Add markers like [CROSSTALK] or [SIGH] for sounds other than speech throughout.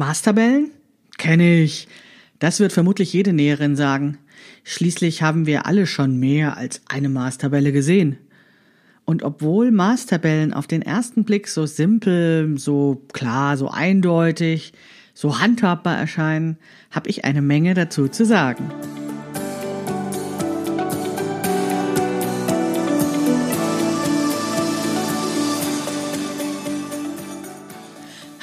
Maßtabellen? Kenne ich. Das wird vermutlich jede Näherin sagen. Schließlich haben wir alle schon mehr als eine Maßtabelle gesehen. Und obwohl Maßtabellen auf den ersten Blick so simpel, so klar, so eindeutig, so handhabbar erscheinen, habe ich eine Menge dazu zu sagen.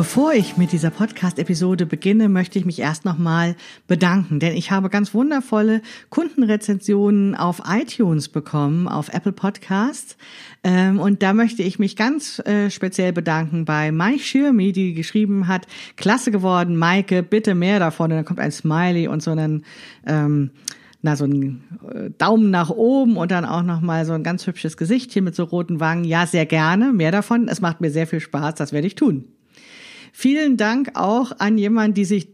Bevor ich mit dieser Podcast-Episode beginne, möchte ich mich erst nochmal bedanken, denn ich habe ganz wundervolle Kundenrezensionen auf iTunes bekommen, auf Apple Podcasts. Ähm, und da möchte ich mich ganz äh, speziell bedanken bei Mike Schirmi, die geschrieben hat, klasse geworden, Maike, bitte mehr davon. Und dann kommt ein Smiley und so einen, ähm, na, so ein äh, Daumen nach oben und dann auch nochmal so ein ganz hübsches Gesicht hier mit so roten Wangen. Ja, sehr gerne, mehr davon. Es macht mir sehr viel Spaß, das werde ich tun. Vielen Dank auch an jemanden, die sich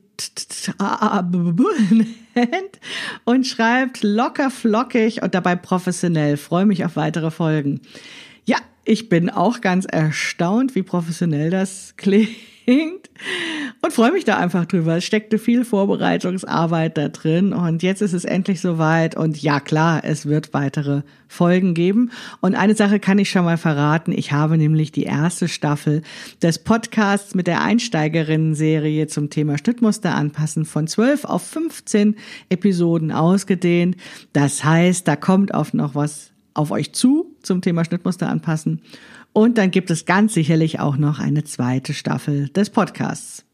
nennt und schreibt locker flockig und dabei professionell. Freue mich auf weitere Folgen. Ja, ich bin auch ganz erstaunt, wie professionell das klingt und freue mich da einfach drüber. Es steckte viel Vorbereitungsarbeit da drin und jetzt ist es endlich soweit und ja klar, es wird weitere Folgen geben. Und eine Sache kann ich schon mal verraten. Ich habe nämlich die erste Staffel des Podcasts mit der Einsteigerinnen-Serie zum Thema Schnittmuster anpassen von 12 auf 15 Episoden ausgedehnt. Das heißt, da kommt auf noch was auf euch zu zum Thema Schnittmuster anpassen. Und dann gibt es ganz sicherlich auch noch eine zweite Staffel des Podcasts.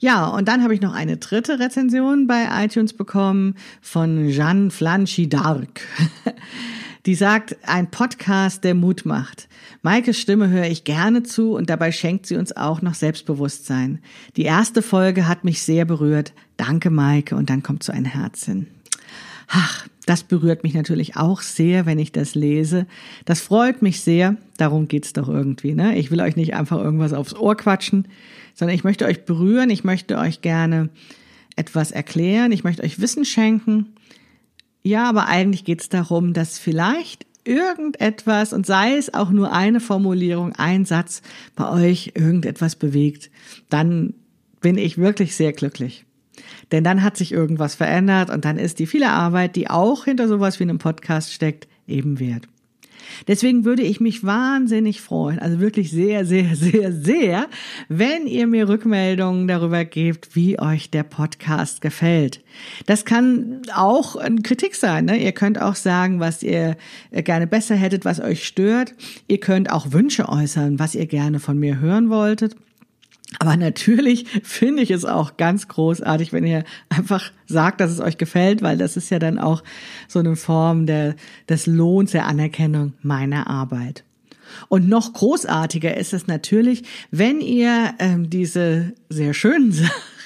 Ja, und dann habe ich noch eine dritte Rezension bei iTunes bekommen von Jeanne Flanchy Dark. [LAUGHS] Die sagt, ein Podcast, der Mut macht. Maikes Stimme höre ich gerne zu und dabei schenkt sie uns auch noch Selbstbewusstsein. Die erste Folge hat mich sehr berührt. Danke, Maike. Und dann kommt so ein Herz hin. Ach, das berührt mich natürlich auch sehr, wenn ich das lese. Das freut mich sehr. Darum geht's doch irgendwie. Ne? Ich will euch nicht einfach irgendwas aufs Ohr quatschen, sondern ich möchte euch berühren. Ich möchte euch gerne etwas erklären. Ich möchte euch Wissen schenken. Ja, aber eigentlich geht's darum, dass vielleicht irgendetwas und sei es auch nur eine Formulierung, ein Satz bei euch irgendetwas bewegt, dann bin ich wirklich sehr glücklich. Denn dann hat sich irgendwas verändert und dann ist die viele Arbeit, die auch hinter sowas wie einem Podcast steckt, eben wert. Deswegen würde ich mich wahnsinnig freuen, also wirklich sehr, sehr, sehr, sehr, wenn ihr mir Rückmeldungen darüber gebt, wie euch der Podcast gefällt. Das kann auch eine Kritik sein. Ne? Ihr könnt auch sagen, was ihr gerne besser hättet, was euch stört. Ihr könnt auch Wünsche äußern, was ihr gerne von mir hören wolltet. Aber natürlich finde ich es auch ganz großartig, wenn ihr einfach sagt, dass es euch gefällt, weil das ist ja dann auch so eine Form der, des Lohns der Anerkennung meiner Arbeit. Und noch großartiger ist es natürlich, wenn ihr ähm, diese sehr schönen Sachen [LAUGHS]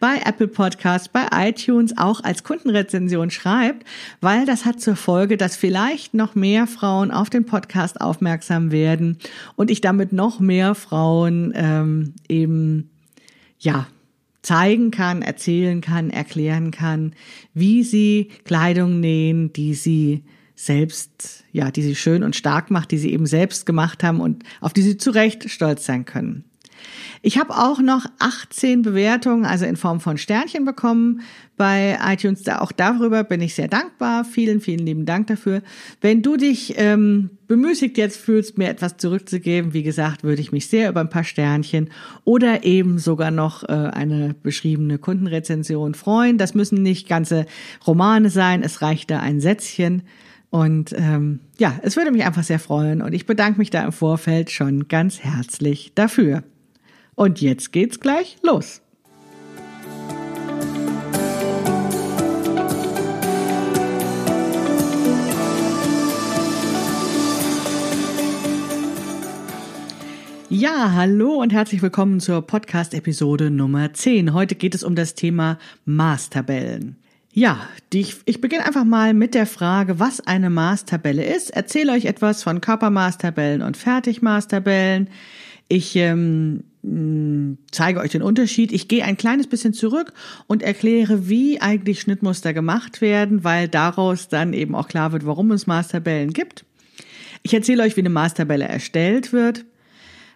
bei Apple Podcasts, bei iTunes auch als Kundenrezension schreibt, weil das hat zur Folge, dass vielleicht noch mehr Frauen auf den Podcast aufmerksam werden und ich damit noch mehr Frauen ähm, eben ja zeigen kann, erzählen kann, erklären kann, wie sie Kleidung nähen, die sie selbst, ja, die sie schön und stark macht, die sie eben selbst gemacht haben und auf die sie zu Recht stolz sein können. Ich habe auch noch 18 Bewertungen, also in Form von Sternchen bekommen bei iTunes. Auch darüber bin ich sehr dankbar. Vielen, vielen lieben Dank dafür. Wenn du dich ähm, bemüßigt jetzt fühlst, mir etwas zurückzugeben, wie gesagt, würde ich mich sehr über ein paar Sternchen oder eben sogar noch äh, eine beschriebene Kundenrezension freuen. Das müssen nicht ganze Romane sein. Es reicht da ein Sätzchen. Und ähm, ja, es würde mich einfach sehr freuen und ich bedanke mich da im Vorfeld schon ganz herzlich dafür. Und jetzt geht's gleich los. Ja, hallo und herzlich willkommen zur Podcast-Episode Nummer 10. Heute geht es um das Thema Maßtabellen. Ja, die, ich beginne einfach mal mit der Frage, was eine Maßtabelle ist. Erzähle euch etwas von Körpermaßtabellen und Fertigmaßtabellen. Ich ähm, zeige euch den Unterschied. Ich gehe ein kleines bisschen zurück und erkläre, wie eigentlich Schnittmuster gemacht werden, weil daraus dann eben auch klar wird, warum es Maßtabellen gibt. Ich erzähle euch, wie eine Maßtabelle erstellt wird.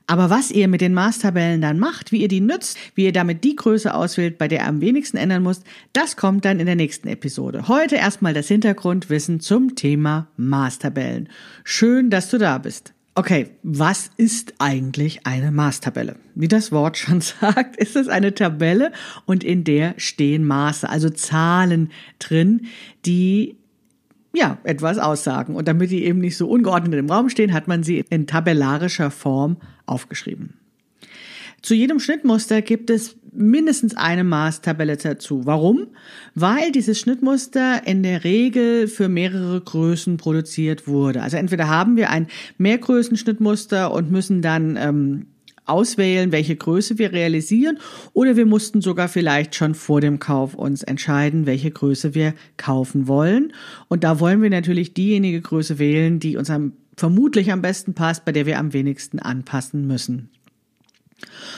Aber was ihr mit den Maßtabellen dann macht, wie ihr die nützt, wie ihr damit die Größe auswählt, bei der ihr am wenigsten ändern müsst, das kommt dann in der nächsten Episode. Heute erstmal das Hintergrundwissen zum Thema Maßtabellen. Schön, dass du da bist. Okay, was ist eigentlich eine Maßtabelle? Wie das Wort schon [LAUGHS] sagt, ist es eine Tabelle und in der stehen Maße, also Zahlen drin, die ja, etwas aussagen. Und damit die eben nicht so ungeordnet im Raum stehen, hat man sie in tabellarischer Form aufgeschrieben. Zu jedem Schnittmuster gibt es mindestens eine Maßtabelle dazu. Warum? Weil dieses Schnittmuster in der Regel für mehrere Größen produziert wurde. Also entweder haben wir ein Mehrgrößen-Schnittmuster und müssen dann ähm, auswählen, welche Größe wir realisieren, oder wir mussten sogar vielleicht schon vor dem Kauf uns entscheiden, welche Größe wir kaufen wollen. Und da wollen wir natürlich diejenige Größe wählen, die uns am, vermutlich am besten passt, bei der wir am wenigsten anpassen müssen.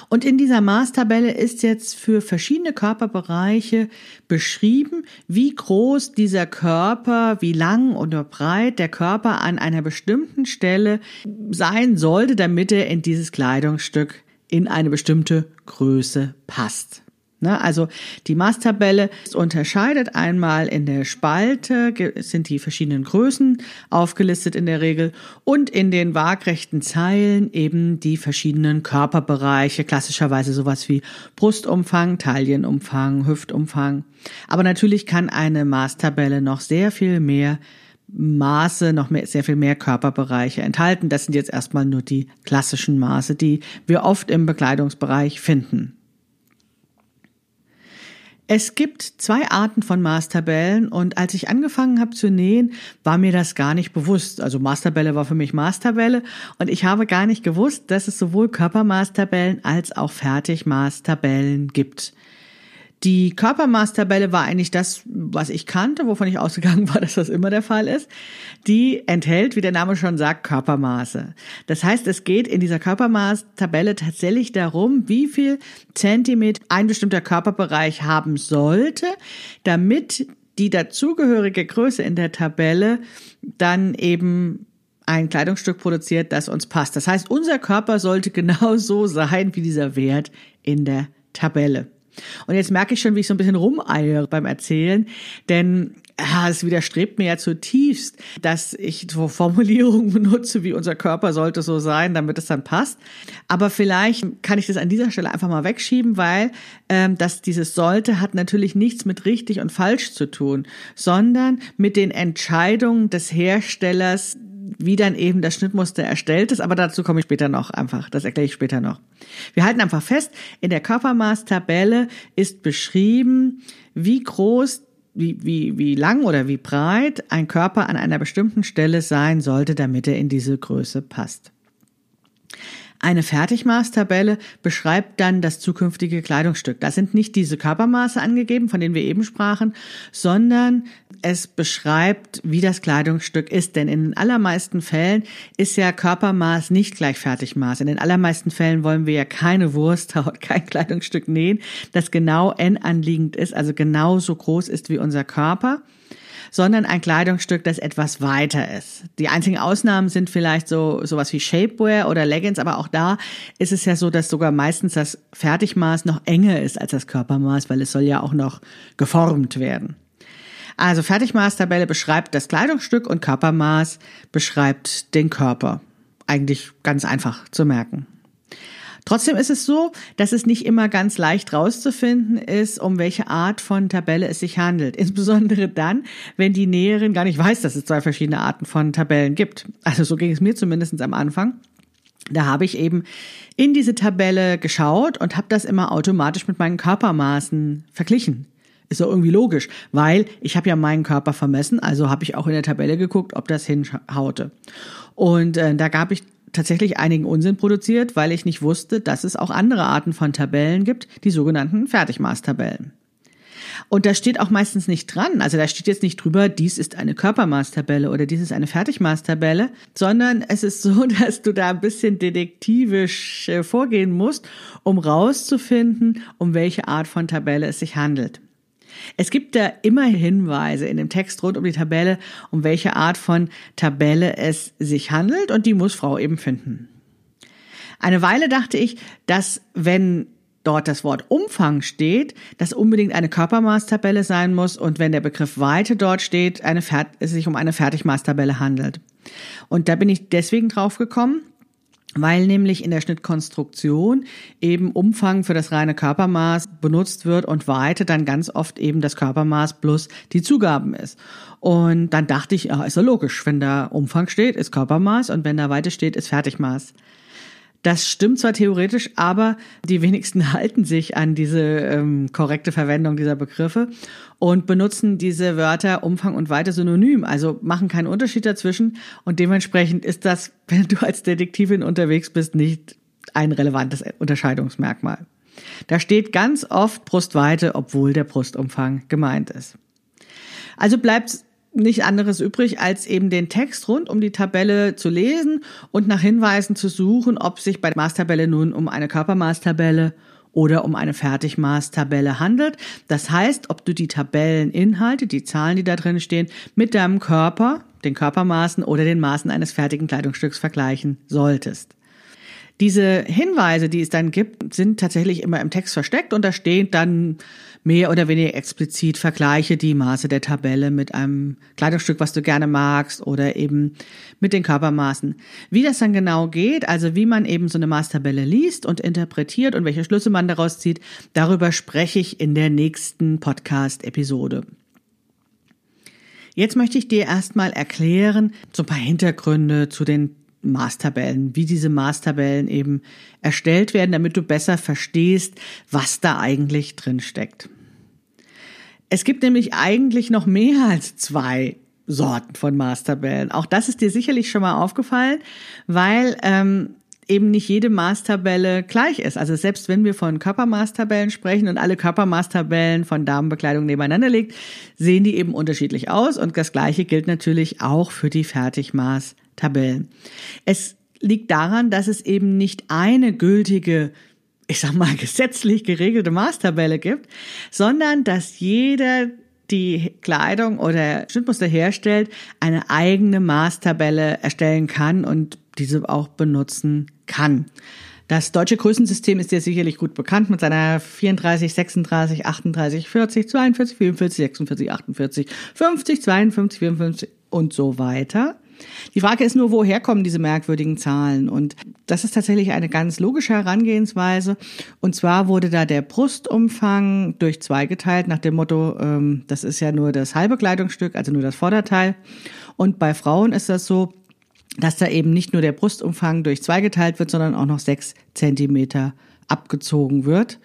Und in dieser Maßtabelle ist jetzt für verschiedene Körperbereiche beschrieben, wie groß dieser Körper, wie lang oder breit der Körper an einer bestimmten Stelle sein sollte, damit er in dieses Kleidungsstück in eine bestimmte Größe passt. Ne? Also die Maßtabelle unterscheidet einmal in der Spalte, sind die verschiedenen Größen aufgelistet in der Regel und in den waagrechten Zeilen eben die verschiedenen Körperbereiche, klassischerweise sowas wie Brustumfang, Taillenumfang, Hüftumfang. Aber natürlich kann eine Maßtabelle noch sehr viel mehr Maße, noch mehr, sehr viel mehr Körperbereiche enthalten. Das sind jetzt erstmal nur die klassischen Maße, die wir oft im Bekleidungsbereich finden. Es gibt zwei Arten von Maßtabellen und als ich angefangen habe zu nähen, war mir das gar nicht bewusst. Also Maßtabelle war für mich Maßtabelle und ich habe gar nicht gewusst, dass es sowohl Körpermaßtabellen als auch Fertigmaßtabellen gibt. Die Körpermaßtabelle war eigentlich das, was ich kannte, wovon ich [LAUGHS] ausgegangen war, dass das immer der Fall ist. Die enthält, wie der Name schon sagt, Körpermaße. Das heißt, es geht in dieser Körpermaßtabelle tatsächlich darum, wie viel Zentimeter ein bestimmter Körperbereich haben sollte, damit die dazugehörige Größe in der Tabelle dann eben ein Kleidungsstück produziert, das uns passt. Das heißt, unser Körper sollte genau so sein wie dieser Wert in der Tabelle. Und jetzt merke ich schon, wie ich so ein bisschen rumeiere beim Erzählen, denn ja, es widerstrebt mir ja zutiefst, dass ich so [LAUGHS] Formulierungen benutze, wie unser Körper sollte so sein, damit es dann passt. Aber vielleicht kann ich das an dieser Stelle einfach mal wegschieben, weil ähm, dass dieses sollte hat natürlich nichts mit richtig und falsch zu tun, sondern mit den Entscheidungen des Herstellers, wie dann eben das Schnittmuster erstellt ist, aber dazu komme ich später noch einfach, das erkläre ich später noch. Wir halten einfach fest, in der Körpermaßtabelle ist beschrieben, wie groß wie, wie, wie lang oder wie breit ein Körper an einer bestimmten Stelle sein sollte, damit er in diese Größe passt. Eine Fertigmaßtabelle beschreibt dann das zukünftige Kleidungsstück. Da sind nicht diese Körpermaße angegeben, von denen wir eben sprachen, sondern es beschreibt, wie das Kleidungsstück ist. Denn in den allermeisten Fällen ist ja Körpermaß nicht gleich Fertigmaß. In den allermeisten Fällen wollen wir ja keine Wursthaut, [LAUGHS] kein Kleidungsstück nähen, das genau N anliegend ist, also genauso groß ist wie unser Körper sondern ein Kleidungsstück, das etwas weiter ist. Die einzigen Ausnahmen sind vielleicht so sowas wie Shapewear oder Leggings, aber auch da ist es ja so, dass sogar meistens das Fertigmaß noch enger ist als das Körpermaß, weil es soll ja auch noch geformt werden. Also Fertigmaßtabelle beschreibt das Kleidungsstück und Körpermaß beschreibt den Körper. Eigentlich ganz einfach zu merken. Trotzdem ist es so, dass es nicht immer ganz leicht rauszufinden ist, um welche Art von Tabelle es sich handelt. [LAUGHS] Insbesondere dann, wenn die Näherin gar nicht weiß, dass es zwei verschiedene Arten von Tabellen gibt. Also so ging es mir zumindest am Anfang. Da habe ich eben in diese Tabelle geschaut und habe das immer automatisch mit meinen Körpermaßen verglichen. Ist doch irgendwie logisch, weil ich habe ja meinen Körper vermessen, also habe ich auch in der Tabelle geguckt, ob das hinhaute. Und äh, da gab ich tatsächlich einigen Unsinn produziert, weil ich nicht wusste, dass es auch andere Arten von Tabellen gibt, die sogenannten Fertigmaßtabellen. Und da steht auch meistens nicht dran, also da steht jetzt nicht drüber, dies ist eine Körpermaßtabelle oder dies ist eine Fertigmaßtabelle, sondern es ist so, [LAUGHS] dass du da ein bisschen detektivisch äh, vorgehen musst, um rauszufinden, um welche Art von Tabelle es sich handelt. Es gibt da immer Hinweise in dem Text rund um die Tabelle, um welche Art von Tabelle es sich handelt und die muss Frau eben finden. Eine Weile dachte ich, dass wenn dort das Wort Umfang steht, das unbedingt eine Körpermaßtabelle sein muss und wenn der Begriff Weite dort steht, eine, es sich um eine Fertigmaßtabelle handelt. Und da bin ich deswegen drauf gekommen, weil nämlich in der Schnittkonstruktion eben Umfang für das reine Körpermaß benutzt wird und Weite dann ganz oft eben das Körpermaß plus die Zugaben ist. Und dann dachte ich, ja, ist ja logisch, wenn da Umfang steht, ist Körpermaß und wenn da Weite steht, ist Fertigmaß. Das stimmt zwar theoretisch, aber die wenigsten [LAUGHS] halten sich an diese ähm, korrekte Verwendung dieser Begriffe und benutzen diese Wörter Umfang und Weite synonym, also machen keinen Unterschied dazwischen und dementsprechend ist das, [LAUGHS] wenn du als Detektivin unterwegs bist, nicht ein relevantes Unterscheidungsmerkmal. Da steht ganz oft Brustweite, obwohl der Brustumfang gemeint ist. Also bleibt nicht anderes übrig, als eben den Text rund um die Tabelle zu lesen und nach Hinweisen zu suchen, ob sich bei der Maßtabelle nun um eine Körpermaßtabelle oder um eine Fertigmaßtabelle handelt. Das heißt, ob du die Tabelleninhalte, die Zahlen, die da drin stehen, mit deinem Körper, den Körpermaßen oder den Maßen eines fertigen Kleidungsstücks vergleichen solltest. Diese Hinweise, die es dann gibt, sind tatsächlich immer im Text versteckt und da steht dann mehr oder weniger explizit vergleiche die Maße der Tabelle mit einem Kleidungsstück, was du gerne magst oder eben mit den Körpermaßen. Wie das dann genau geht, also wie man eben so eine Maßtabelle liest und interpretiert und welche Schlüsse man daraus zieht, darüber spreche ich in der nächsten Podcast-Episode. Jetzt möchte ich dir erstmal erklären, so ein paar Hintergründe zu den Maßtabellen, wie diese Maßtabellen eben erstellt werden, damit du besser verstehst, was da eigentlich drin steckt. Es gibt nämlich eigentlich noch mehr als zwei Sorten von Maßtabellen. Auch das ist dir sicherlich schon mal aufgefallen, weil ähm, eben nicht jede Maßtabelle gleich ist. Also selbst wenn wir von Körpermaßtabellen sprechen und alle Körpermaßtabellen von Damenbekleidung nebeneinander legt, sehen die eben unterschiedlich aus. Und das Gleiche gilt natürlich auch für die Fertigmaß Tabellen. Es liegt daran, dass es eben nicht eine gültige ich sag mal, [LAUGHS] gesetzlich geregelte Maßtabelle gibt, sondern dass jeder die Kleidung oder Schnittmuster herstellt, eine eigene Maßtabelle erstellen kann und diese auch benutzen kann. Das deutsche Größensystem ist dir sicherlich gut bekannt mit seiner 34, 36, 38, 40, 42, 44, 46, 48, 50, 52, 54 und so weiter. Die Frage ist nur, woher kommen diese merkwürdigen Zahlen? Und das ist tatsächlich eine ganz logische Herangehensweise. Und zwar wurde da der Brustumfang durch zwei geteilt nach dem Motto, ähm, das ist ja nur das halbe Kleidungsstück, also nur das Vorderteil. Und bei Frauen ist das so, dass da eben nicht nur der Brustumfang durch zwei geteilt wird, sondern auch noch sechs Zentimeter abgezogen wird.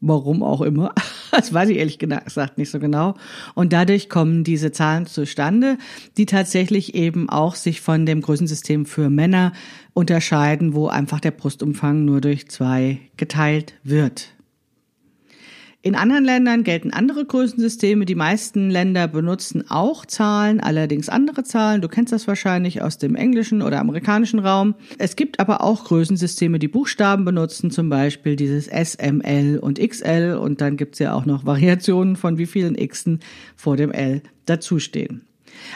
Warum auch immer. [LAUGHS] Das weiß ich ehrlich gesagt nicht so genau. Und dadurch kommen diese Zahlen zustande, die tatsächlich eben auch sich von dem Größensystem für Männer unterscheiden, wo einfach der Brustumfang nur durch zwei geteilt wird. In anderen Ländern gelten andere Größensysteme. Die meisten Länder benutzen auch Zahlen, allerdings andere Zahlen. Du kennst das wahrscheinlich aus dem englischen oder amerikanischen Raum. Es gibt aber auch Größensysteme, die Buchstaben benutzen, zum Beispiel dieses S, M, L und XL. Und dann gibt's ja auch noch Variationen von wie vielen Xen vor dem L dazustehen.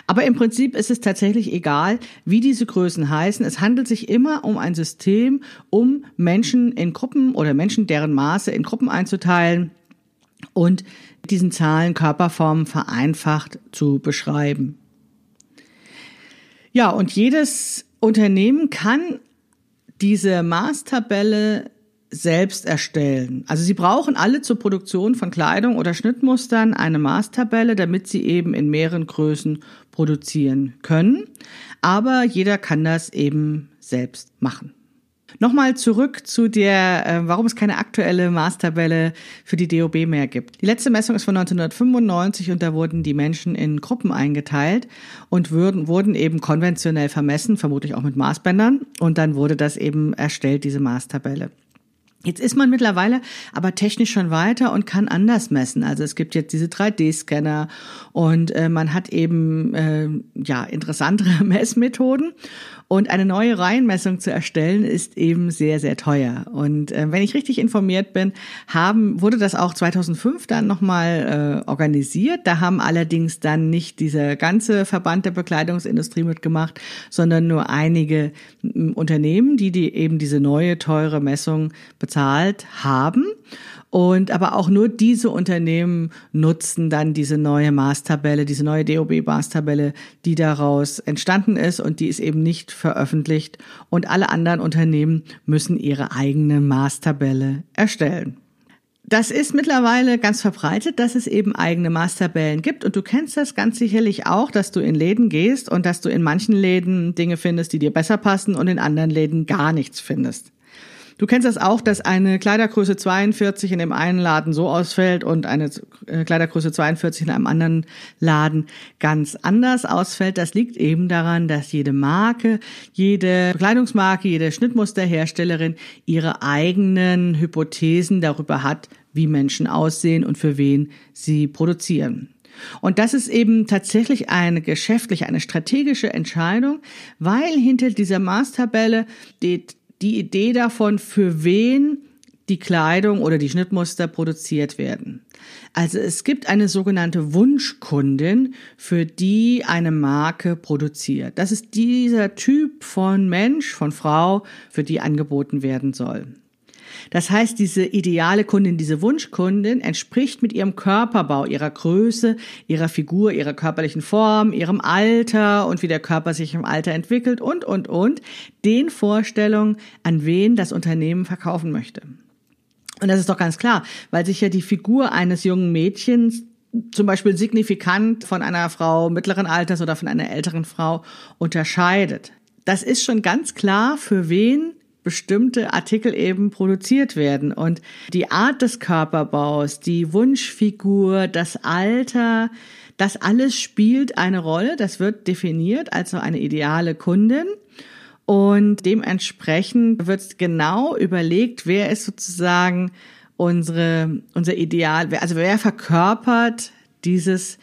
Aber im Prinzip ist es tatsächlich egal, wie diese Größen heißen. Es handelt sich immer um ein System, um Menschen in Gruppen oder Menschen, deren Maße in Gruppen einzuteilen und diesen Zahlen Körperformen vereinfacht zu beschreiben. Ja, und jedes Unternehmen kann diese Maßtabelle selbst erstellen. Also sie brauchen alle zur Produktion von Kleidung oder Schnittmustern eine Maßtabelle, damit sie eben in mehreren Größen produzieren können. Aber jeder kann das eben selbst machen. Nochmal zurück zu der, äh, warum es keine aktuelle Maßtabelle für die DOB mehr gibt. Die letzte Messung ist von 1995 und da wurden die Menschen in Gruppen eingeteilt und würden, wurden eben konventionell vermessen, vermutlich auch mit Maßbändern. Und dann wurde das eben erstellt, diese Maßtabelle. Jetzt ist man mittlerweile aber technisch schon weiter und kann anders messen. Also es gibt jetzt diese 3D-Scanner und äh, man hat eben äh, ja interessantere [LAUGHS] Messmethoden. Und eine neue Reihenmessung zu erstellen, ist eben sehr, sehr teuer. Und äh, wenn ich richtig informiert bin, haben, wurde das auch 2005 dann nochmal äh, organisiert. Da haben allerdings dann nicht dieser ganze Verband der Bekleidungsindustrie mitgemacht, sondern nur einige Unternehmen, die, die eben diese neue teure Messung bezahlt haben. Und aber auch nur diese Unternehmen nutzen dann diese neue Maßtabelle, diese neue DOB-Maßtabelle, die daraus entstanden ist und die ist eben nicht veröffentlicht. Und alle anderen Unternehmen müssen ihre eigene Maßtabelle erstellen. Das ist mittlerweile ganz verbreitet, dass es eben eigene Maßtabellen gibt. Und du kennst das ganz sicherlich auch, dass du in Läden gehst und dass du in manchen Läden Dinge findest, die dir besser passen und in anderen Läden gar nichts findest. Du kennst das auch, dass eine Kleidergröße 42 in dem einen Laden so ausfällt und eine äh, Kleidergröße 42 in einem anderen Laden ganz anders ausfällt. Das liegt eben daran, dass jede Marke, jede Bekleidungsmarke, jede Schnittmusterherstellerin ihre eigenen Hypothesen darüber hat, wie Menschen aussehen und für wen sie produzieren. Und das ist eben tatsächlich eine geschäftliche, eine strategische Entscheidung, weil hinter dieser Maßtabelle steht die Idee davon, für wen die Kleidung oder die Schnittmuster produziert werden. Also es gibt eine sogenannte Wunschkundin, für die eine Marke produziert. Das ist dieser Typ von Mensch, von Frau, für die angeboten werden soll. Das heißt, diese ideale Kundin, diese Wunschkundin entspricht mit ihrem Körperbau, ihrer Größe, ihrer Figur, ihrer körperlichen Form, ihrem Alter und wie der Körper sich im Alter entwickelt und, und, und den Vorstellungen, an wen das Unternehmen verkaufen möchte. Und das ist doch ganz klar, weil sich ja die Figur eines jungen Mädchens zum Beispiel signifikant von einer Frau mittleren Alters oder von einer älteren Frau unterscheidet. Das ist schon ganz klar, für wen bestimmte Artikel eben produziert werden. Und die Art des Körperbaus, die Wunschfigur, das Alter, das alles spielt eine Rolle. Das wird definiert als so eine ideale Kundin. Und dementsprechend wird genau überlegt, wer ist sozusagen unsere, unser Ideal, also wer verkörpert dieses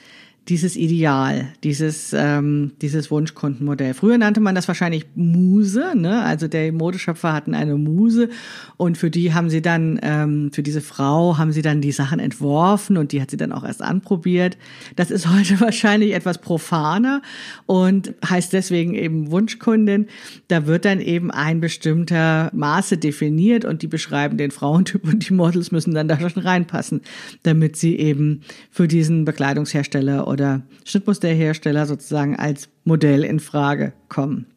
dieses Ideal, dieses, ähm, dieses Wunschkundenmodell. Früher nannte man das wahrscheinlich Muse, ne? also der Modeschöpfer hatten eine Muse und für die haben sie dann, ähm, für diese Frau haben sie dann die Sachen entworfen und die hat sie dann auch erst anprobiert. Das ist heute [LAUGHS] wahrscheinlich etwas profaner und heißt deswegen eben Wunschkundin. Da wird dann eben ein bestimmter Maße definiert und die beschreiben den Frauentyp und die Models müssen dann da schon reinpassen, damit sie eben für diesen Bekleidungshersteller oder Schnittmusterhersteller sozusagen als Modell in Frage kommen.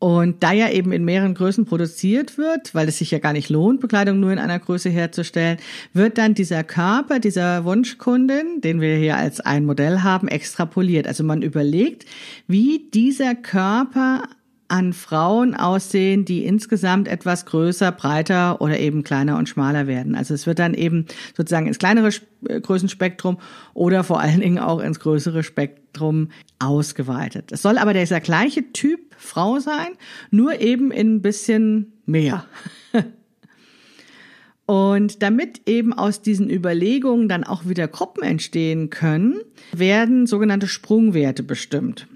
Und da ja eben in mehreren Größen produziert wird, weil es sich ja gar nicht lohnt, Bekleidung nur in einer Größe herzustellen, wird dann dieser Körper dieser Wunschkundin, den wir hier als ein Modell haben, extrapoliert. Also man überlegt, wie dieser Körper an Frauen aussehen, die insgesamt etwas größer, breiter oder eben kleiner und schmaler werden. Also es wird dann eben sozusagen ins kleinere äh, Größenspektrum oder vor allen Dingen auch ins größere Spektrum ausgeweitet. Es soll aber dieser gleiche Typ Frau sein, nur eben in ein bisschen mehr. [LAUGHS] Und damit eben aus diesen Überlegungen dann auch wieder Gruppen entstehen können, werden sogenannte Sprungwerte bestimmt.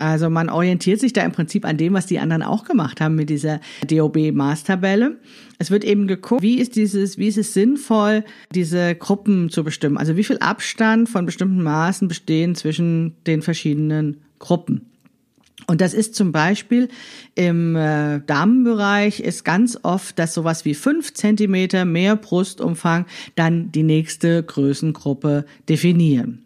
Also man orientiert sich da im Prinzip an dem, was die anderen auch gemacht haben mit dieser DOB-Maßtabelle. Es wird eben geguckt, wie ist dieses, wie ist es sinnvoll, diese Gruppen zu bestimmen? Also wie viel Abstand von bestimmten Maßen bestehen zwischen den verschiedenen Gruppen? Und das ist zum Beispiel im äh, Damenbereich ist ganz oft, dass sowas wie fünf Zentimeter mehr Brustumfang dann die nächste Größengruppe definieren.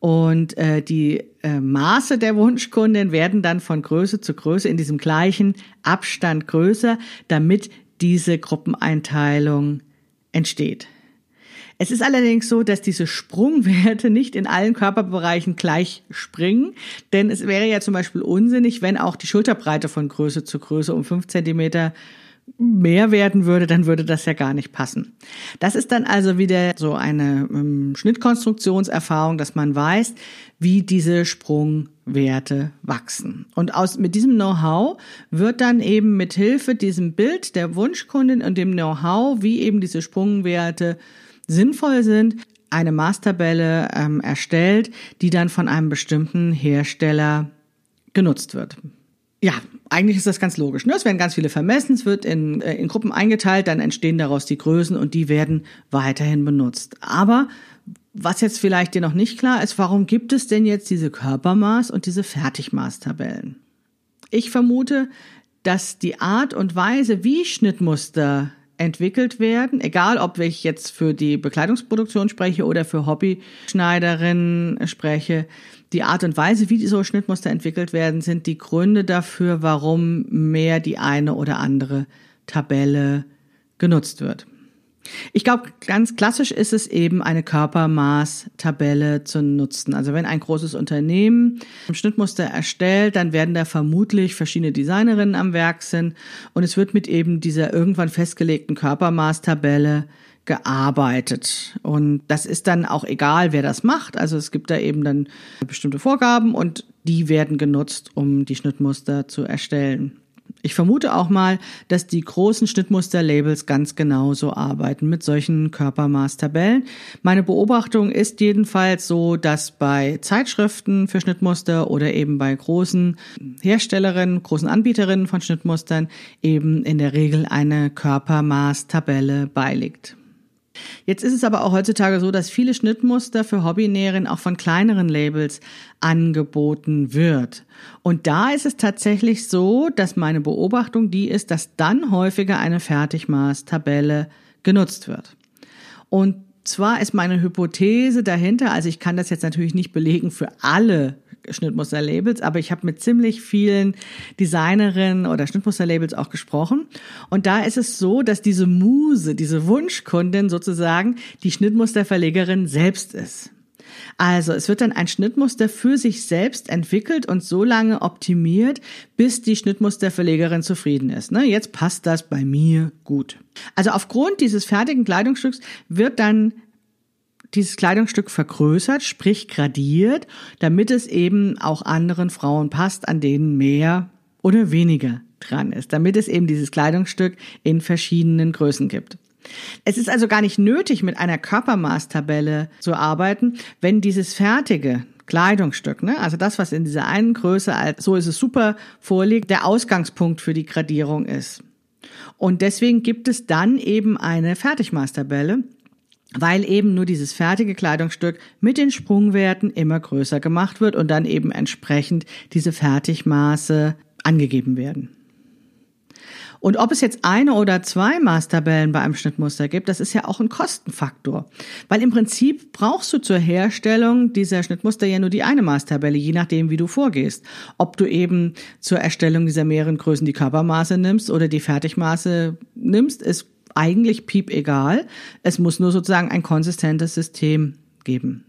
Und äh, die äh, Maße der Wunschkundin werden dann von Größe zu Größe in diesem gleichen Abstand größer, damit diese Gruppeneinteilung entsteht. Es ist allerdings so, dass diese Sprungwerte nicht in allen Körperbereichen gleich springen, denn es wäre ja zum Beispiel unsinnig, wenn auch die Schulterbreite von Größe zu Größe um fünf Zentimeter mehr werden würde, dann würde das ja gar nicht passen. Das ist dann also wieder so eine ähm, Schnittkonstruktionserfahrung, dass man weiß, wie diese Sprungwerte wachsen. Und aus, mit diesem Know-how wird dann eben mit Hilfe diesem Bild der Wunschkundin und dem Know-how, wie eben diese Sprungwerte sinnvoll sind, eine Maßtabelle ähm, erstellt, die dann von einem bestimmten Hersteller genutzt wird. Ja, eigentlich ist das ganz logisch. Ne? Es werden ganz viele vermessen, es wird in, äh, in Gruppen eingeteilt, dann entstehen daraus die Größen und die werden weiterhin benutzt. Aber was jetzt vielleicht dir noch nicht klar ist, warum gibt es denn jetzt diese Körpermaß und diese Fertigmaßtabellen? Ich vermute, dass die Art und Weise, wie Schnittmuster entwickelt werden, egal ob ich jetzt für die Bekleidungsproduktion spreche oder für Hobbyschneiderinnen spreche, die Art und Weise, wie so Schnittmuster entwickelt werden, sind die Gründe dafür, warum mehr die eine oder andere Tabelle genutzt wird. Ich glaube, ganz klassisch ist es eben, eine Körpermaßtabelle zu nutzen. Also wenn ein großes Unternehmen ein Schnittmuster erstellt, dann werden da vermutlich verschiedene Designerinnen am Werk sind und es wird mit eben dieser irgendwann festgelegten Körpermaßtabelle gearbeitet. Und das ist dann auch egal, wer das macht. Also es gibt da eben dann bestimmte Vorgaben und die werden genutzt, um die Schnittmuster zu erstellen. Ich vermute auch mal, dass die großen Schnittmusterlabels ganz genauso arbeiten mit solchen Körpermaßtabellen. Meine Beobachtung ist jedenfalls so, dass bei Zeitschriften für Schnittmuster oder eben bei großen Herstellerinnen, großen Anbieterinnen von Schnittmustern eben in der Regel eine Körpermaßtabelle beiliegt. Jetzt ist es aber auch heutzutage so, dass viele Schnittmuster für Hobbynäherinnen auch von kleineren Labels angeboten wird. Und da ist es tatsächlich so, dass meine Beobachtung die ist, dass dann häufiger eine Fertigmaßtabelle genutzt wird. Und zwar ist meine Hypothese dahinter, also ich kann das jetzt natürlich nicht belegen für alle Schnittmusterlabels, aber ich habe mit ziemlich vielen Designerinnen oder Schnittmusterlabels auch gesprochen. Und da ist es so, dass diese Muse, diese Wunschkundin sozusagen die Schnittmusterverlegerin selbst ist. Also es wird dann ein Schnittmuster für sich selbst entwickelt und so lange optimiert, bis die Schnittmusterverlegerin zufrieden ist. Ne? Jetzt passt das bei mir gut. Also aufgrund dieses fertigen Kleidungsstücks wird dann dieses Kleidungsstück vergrößert, sprich gradiert, damit es eben auch anderen Frauen passt, an denen mehr oder weniger dran ist, damit es eben dieses Kleidungsstück in verschiedenen Größen gibt. Es ist also gar nicht nötig, mit einer Körpermaßtabelle zu arbeiten, wenn dieses fertige Kleidungsstück, ne, also das, was in dieser einen Größe, so ist es super vorliegt, der Ausgangspunkt für die Gradierung ist. Und deswegen gibt es dann eben eine Fertigmaßtabelle, weil eben nur dieses fertige Kleidungsstück mit den Sprungwerten immer größer gemacht wird und dann eben entsprechend diese Fertigmaße angegeben werden. Und ob es jetzt eine oder zwei Maßtabellen bei einem Schnittmuster gibt, das ist ja auch ein Kostenfaktor. Weil im Prinzip brauchst du zur Herstellung dieser Schnittmuster ja nur die eine Maßtabelle, je nachdem, wie du vorgehst. Ob du eben zur Erstellung dieser mehreren Größen die Körpermaße nimmst oder die Fertigmaße nimmst, ist eigentlich piep egal. Es muss nur sozusagen ein konsistentes System geben.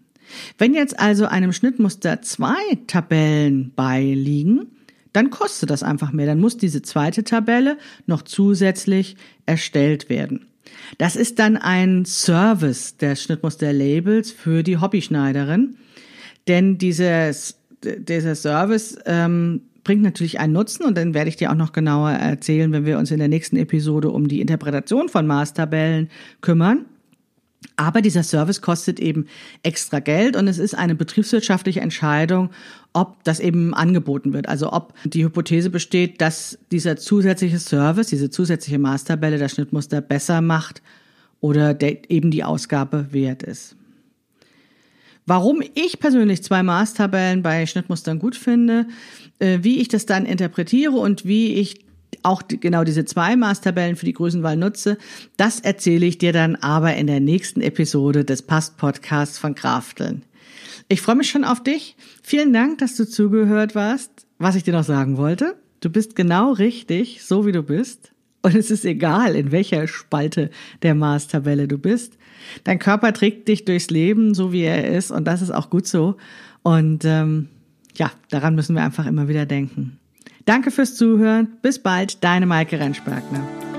Wenn jetzt also einem Schnittmuster zwei Tabellen beiliegen, dann kostet das einfach mehr. Dann muss diese zweite Tabelle noch zusätzlich erstellt werden. Das ist dann ein Service der Schnittmuster-Labels für die Hobbyschneiderin, denn dieses, dieser Service ähm, bringt natürlich einen Nutzen und dann werde ich dir auch noch genauer erzählen, wenn wir uns in der nächsten Episode um die Interpretation von Maßtabellen kümmern. Aber dieser Service kostet eben extra Geld und es ist eine betriebswirtschaftliche Entscheidung, ob das eben angeboten wird. Also ob die Hypothese besteht, dass dieser zusätzliche Service, diese zusätzliche Maßtabelle das Schnittmuster besser macht oder eben die Ausgabe wert ist. Warum ich persönlich zwei Maßtabellen bei Schnittmustern gut finde, äh, wie ich das dann interpretiere und wie ich auch genau diese zwei Maßtabellen für die Größenwahl nutze, das erzähle ich dir dann aber in der nächsten Episode des Past-Podcasts von Krafteln. Ich freue mich schon auf dich. Vielen Dank, dass du zugehört warst. Was ich dir noch sagen wollte, du bist genau richtig, so wie du bist. Und es ist egal, in welcher Spalte der Mars-Tabelle du bist. Dein Körper trägt dich durchs Leben, so wie er ist, und das ist auch gut so. Und ähm, ja, daran müssen wir einfach immer wieder denken. Danke fürs Zuhören. Bis bald, deine Maike Rentschbergner.